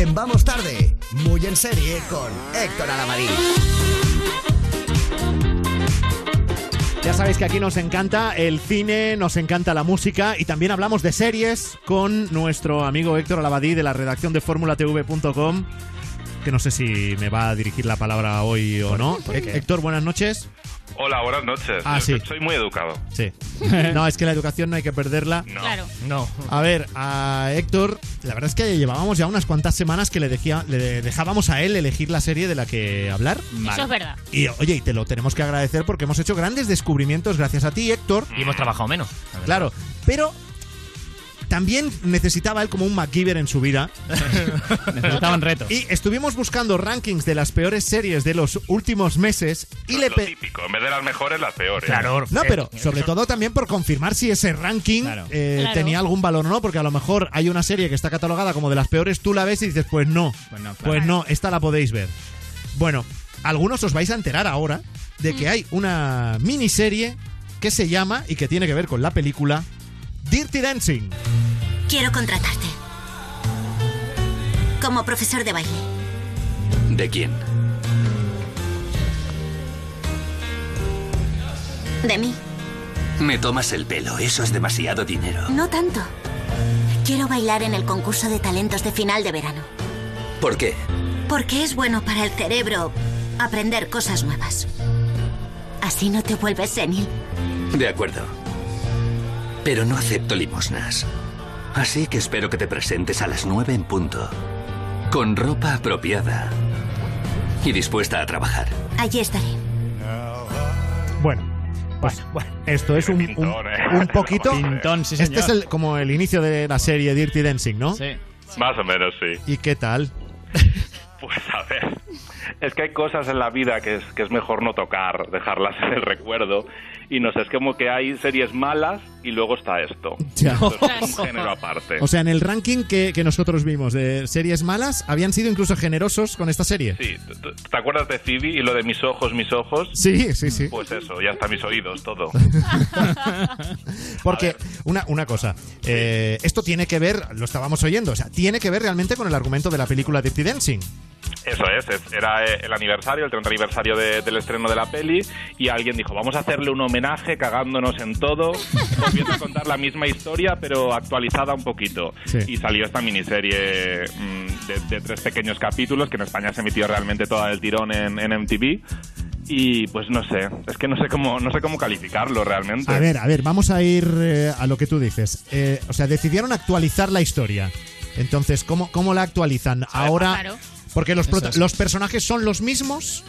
en Vamos Tarde, muy en serie con Héctor Alamadí. Ya sabéis que aquí nos encanta el cine, nos encanta la música y también hablamos de series con nuestro amigo Héctor Alabadí de la redacción de formulatv.com que no sé si me va a dirigir la palabra hoy o no. Héctor, buenas noches. Hola, buenas noches. Ah, sí. Soy muy educado. Sí. No, es que la educación no hay que perderla. No. Claro. No. A ver, a Héctor, la verdad es que llevábamos ya unas cuantas semanas que le, dejía- le dejábamos a él elegir la serie de la que hablar. Eso es verdad. Y oye, y te lo tenemos que agradecer porque hemos hecho grandes descubrimientos gracias a ti, Héctor. Y hemos trabajado menos. Claro, pero también necesitaba él como un MacGyver en su vida. Necesitaban retos. Y estuvimos buscando rankings de las peores series de los últimos meses y le Lo típico, en vez de las mejores, las peores. Claro. No, eh, pero sobre todo también por confirmar si ese ranking Claro. eh, Claro. tenía algún valor o no, porque a lo mejor hay una serie que está catalogada como de las peores, tú la ves y dices, pues no, Pues no, claro. pues no, esta la podéis ver. Bueno, algunos os vais a enterar ahora de que hay una miniserie que se llama y que tiene que ver con la película Dirty Dancing. Quiero contratarte. Como profesor de baile. ¿De quién? De mí. Me tomas el pelo, eso es demasiado dinero. No tanto. Quiero bailar en el concurso de talentos de final de verano. ¿Por qué? Porque es bueno para el cerebro aprender cosas nuevas. Así no te vuelves senil. De acuerdo. Pero no acepto limosnas. Así que espero que te presentes a las nueve en punto. Con ropa apropiada. Y dispuesta a trabajar. Allí estaré. Bueno, pues esto es un, un, eh. un poquito... Pintón, sí, señor. Este es el, como el inicio de la serie Dirty Dancing, ¿no? Sí. Más o menos, sí. ¿Y qué tal? Pues a ver. Es que hay cosas en la vida que es, que es mejor no tocar, dejarlas en el recuerdo. Y no sé, es como que hay series malas y luego está esto. Ya. Esto es un género aparte. O sea, en el ranking que, que nosotros vimos de series malas, habían sido incluso generosos con esta serie. Sí, ¿te- te- ¿te acuerdas de Phoebe y lo de mis ojos, mis ojos? Sí, sí, sí. Pues eso, ya está mis oídos, todo. Porque, una, una cosa, eh, esto tiene que ver, lo estábamos oyendo, o sea, tiene que ver realmente con el argumento de la película Dirty Dancing. Eso es, es- era eh, el aniversario, el 30 aniversario de- del estreno de la peli y alguien dijo, vamos a hacerle un homenaje cagándonos en todo, volviendo a contar la misma historia pero actualizada un poquito. Sí. Y salió esta miniserie mm, de, de tres pequeños capítulos que en España se emitió realmente toda el tirón en, en MTV. Y pues no sé, es que no sé cómo, no sé cómo calificarlo realmente. A ver, a ver, vamos a ir eh, a lo que tú dices. Eh, o sea, decidieron actualizar la historia. Entonces, ¿cómo, cómo la actualizan? Ahora, Claro. Porque los, es. los personajes son los mismos.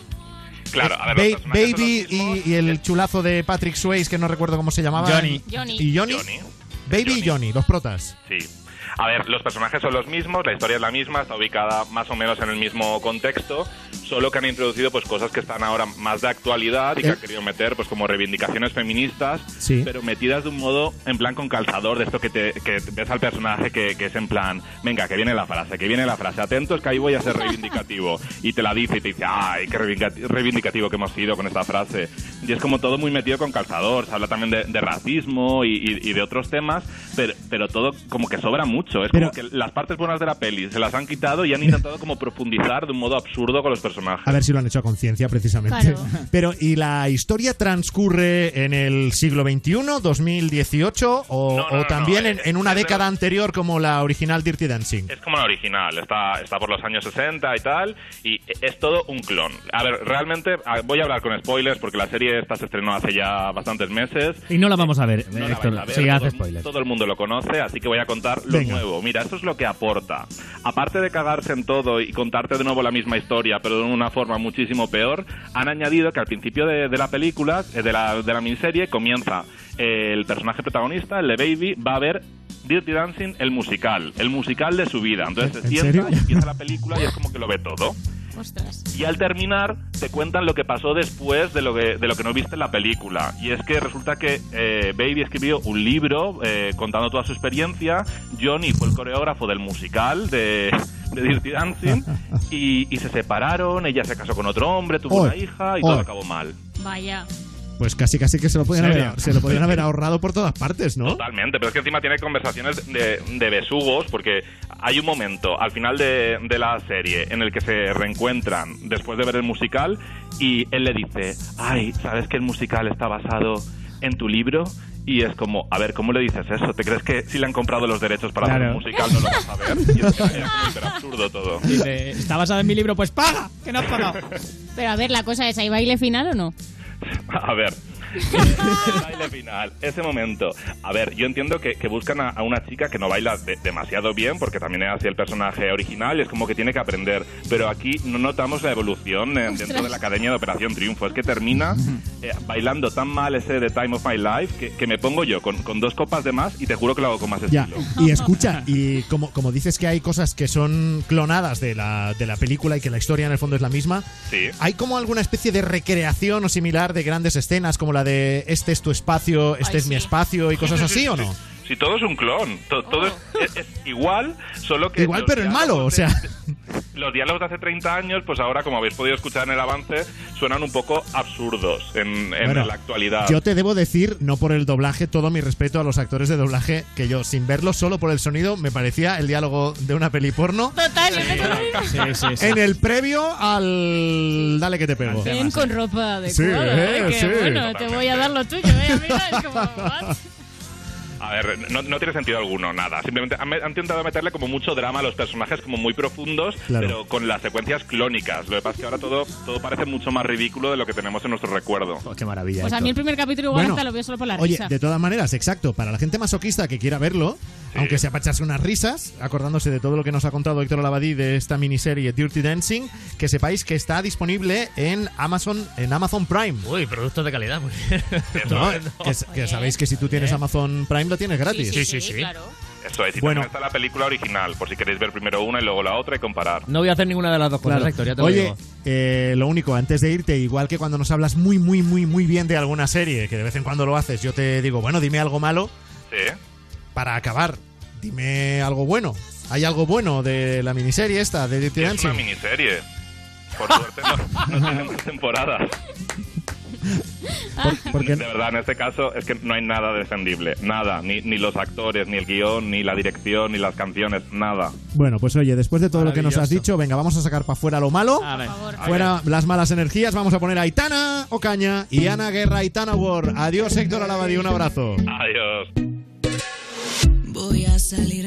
Claro, a ver, Ba- los personajes son Baby y, y el chulazo de Patrick Swayze, que no recuerdo cómo se llamaba. Johnny. Johnny. Y Johnny. Johnny. Baby Johnny. y Johnny, los protas. Sí. A ver, los personajes son los mismos, la historia es la misma, está ubicada más o menos en el mismo contexto, solo que han introducido pues cosas que están ahora más de actualidad y que Eh. han querido meter pues como reivindicaciones feministas, Sí. pero metidas de un modo en plan con calzador, de esto que, te, que ves al personaje que, que es en plan, venga, que viene la frase, que viene la frase, atentos que ahí voy a ser reivindicativo. Y te la dice y te dice, ay, qué reivindica- reivindicativo que hemos sido con esta frase. Y es como todo muy metido con calzador, se habla también de, de racismo y, y- y de otros temas, pero, pero todo como que sobra mucho. Es Pero- como que las partes buenas de la peli se las han quitado y han intentado como profundizar de un modo absurdo con los personajes. A ver si lo han hecho a conciencia, precisamente. Claro. Pero, ¿y la historia transcurre en el siglo XXI, 2018, o, No, no, o también no, en, es- en una década anterior como la original Dirty Dancing? Es como la original, está, está por los años 60 y tal, y es todo un clon. A ver, realmente, voy a hablar con spoilers porque la serie esta se estrenó hace ya bastantes meses. Y no la vamos a ver, Héctor. a ver, Sí, todo, hace el- spoiler. todo el mundo lo conoce, así que voy a contar lo Venga. nuevo. Mira, esto es lo que aporta. Aparte de cagarse en todo y contarte de nuevo la misma historia, pero de una forma muchísimo peor, han añadido que al principio de, de la película, eh, de la, de la miniserie, comienza eh, el personaje protagonista, el de Baby, va a ver Dirty Dancing, el musical, el musical de su vida. Entonces se ¿En sienta serio? y empieza la película y es como que lo ve todo. Ostras. Y al terminar te cuentan lo que pasó después de lo que, de lo que no viste en la película. Y es que resulta que eh, Baby escribió un libro eh, contando toda su experiencia. Johnny fue el coreógrafo del musical de, de Dirty Dancing. Y, y se separaron, ella se casó con otro hombre, tuvo Oy, una hija y todo acabó mal. Vaya. Pues casi casi que se lo podían haber, se lo podían haber ahorrado por todas partes, ¿no? Totalmente, pero es que encima tiene conversaciones de, de besugos, porque hay un momento al final de, de la serie en el que se reencuentran después de ver el musical y él le dice, ay, ¿sabes que el musical está basado en tu libro? Y es como, a ver, ¿cómo le dices eso? ¿Te crees que si le han comprado los derechos para hacer Claro. un musical no lo vas a ver? Y es hiper absurdo todo. Dice, está basado en mi libro, pues paga, que no has pagado. Pero a ver, la cosa es, ¿hay baile final o no? A ver. El baile final, ese momento. A ver, yo entiendo que, que buscan a, a una chica que no baila de- demasiado bien, porque también es así el personaje original y es como que tiene que aprender. Pero aquí no notamos la evolución eh, dentro de la academia de Operación Triunfo. Es que termina eh, bailando tan mal ese The Time of My Life que, que me pongo yo con, con dos copas de más y te juro que lo hago con más Ya, estilo. y escucha, y como, como dices que hay cosas que son clonadas de la, de la película y que la historia en el fondo es la misma, Sí. ¿hay como alguna especie de recreación o similar de grandes escenas como la de este es tu espacio, este Ay, es mi espacio y cosas Sí, así sí, o no? sí. Si todo es un clon, to- todo es, es- es igual, solo que... Igual, los pero en malo, o diálogos sea. de- los diálogos de hace 30 años, pues ahora, como habéis podido escuchar en el avance, suenan un poco absurdos en, en Bueno, la actualidad. Yo te debo decir, no por el doblaje, todo mi respeto a los actores de doblaje, que yo, sin verlo, solo por el sonido, me parecía el diálogo de una peli porno. Total. Sí, sí, sí. En el previo al Dale que te pego. Ven con ropa adecuada. Sí, ¿eh? eh, sí. bueno, te voy a dar lo tuyo, ¿eh, amiga? Es como, ¿what? A ver, no, no tiene sentido alguno, nada. Simplemente han, han intentado meterle como mucho drama a los personajes, como muy profundos, Claro. pero con las secuencias clónicas. Lo que pasa es que ahora todo, todo parece mucho más ridículo de lo que tenemos en nuestro recuerdo. Oh, qué maravilla. Pues a Héctor. mí el primer capítulo igual Bueno, hasta lo veo solo por la Oye, risa. de todas maneras, exacto, para la gente masoquista que quiera verlo, aunque sea para echarse unas risas, acordándose de todo lo que nos ha contado Héctor Lavadí de esta miniserie Dirty Dancing, que sepáis que está disponible en Amazon, en Amazon Prime. Uy, productos de calidad, muy bien. ¿no? Que, que sabéis que si tú tienes. Amazon Prime lo tienes gratis. sí, sí, sí. claro. Eso es, y Bueno. también está la película original, por si queréis ver primero una y luego la otra y comparar. No voy a hacer ninguna de las dos cosas, Claro. Héctor, ya te lo Oye, digo. eh, lo único, antes de irte, igual que cuando nos hablas muy, muy, muy, muy bien de alguna serie, que de vez en cuando lo haces, yo te digo, bueno, dime algo malo Sí. Para acabar. Dime algo bueno. ¿Hay algo bueno de la miniserie esta, de Dirty Es Dancing? una miniserie. Por suerte no, no tenemos temporadas. Por- porque De verdad, en este caso es que no hay nada defendible. Nada. Ni, ni los actores, ni el guion, ni la dirección, ni las canciones. Nada. Bueno, pues oye, después de todo lo que nos has Maravilloso. dicho, venga, vamos a sacar para afuera lo malo. A ver. Por favor. Fuera las malas energías, vamos a poner a Aitana Ocaña y Ana Guerra Aitana War. Adiós, Héctor Alabadi, un abrazo. Adiós. Voy a salir.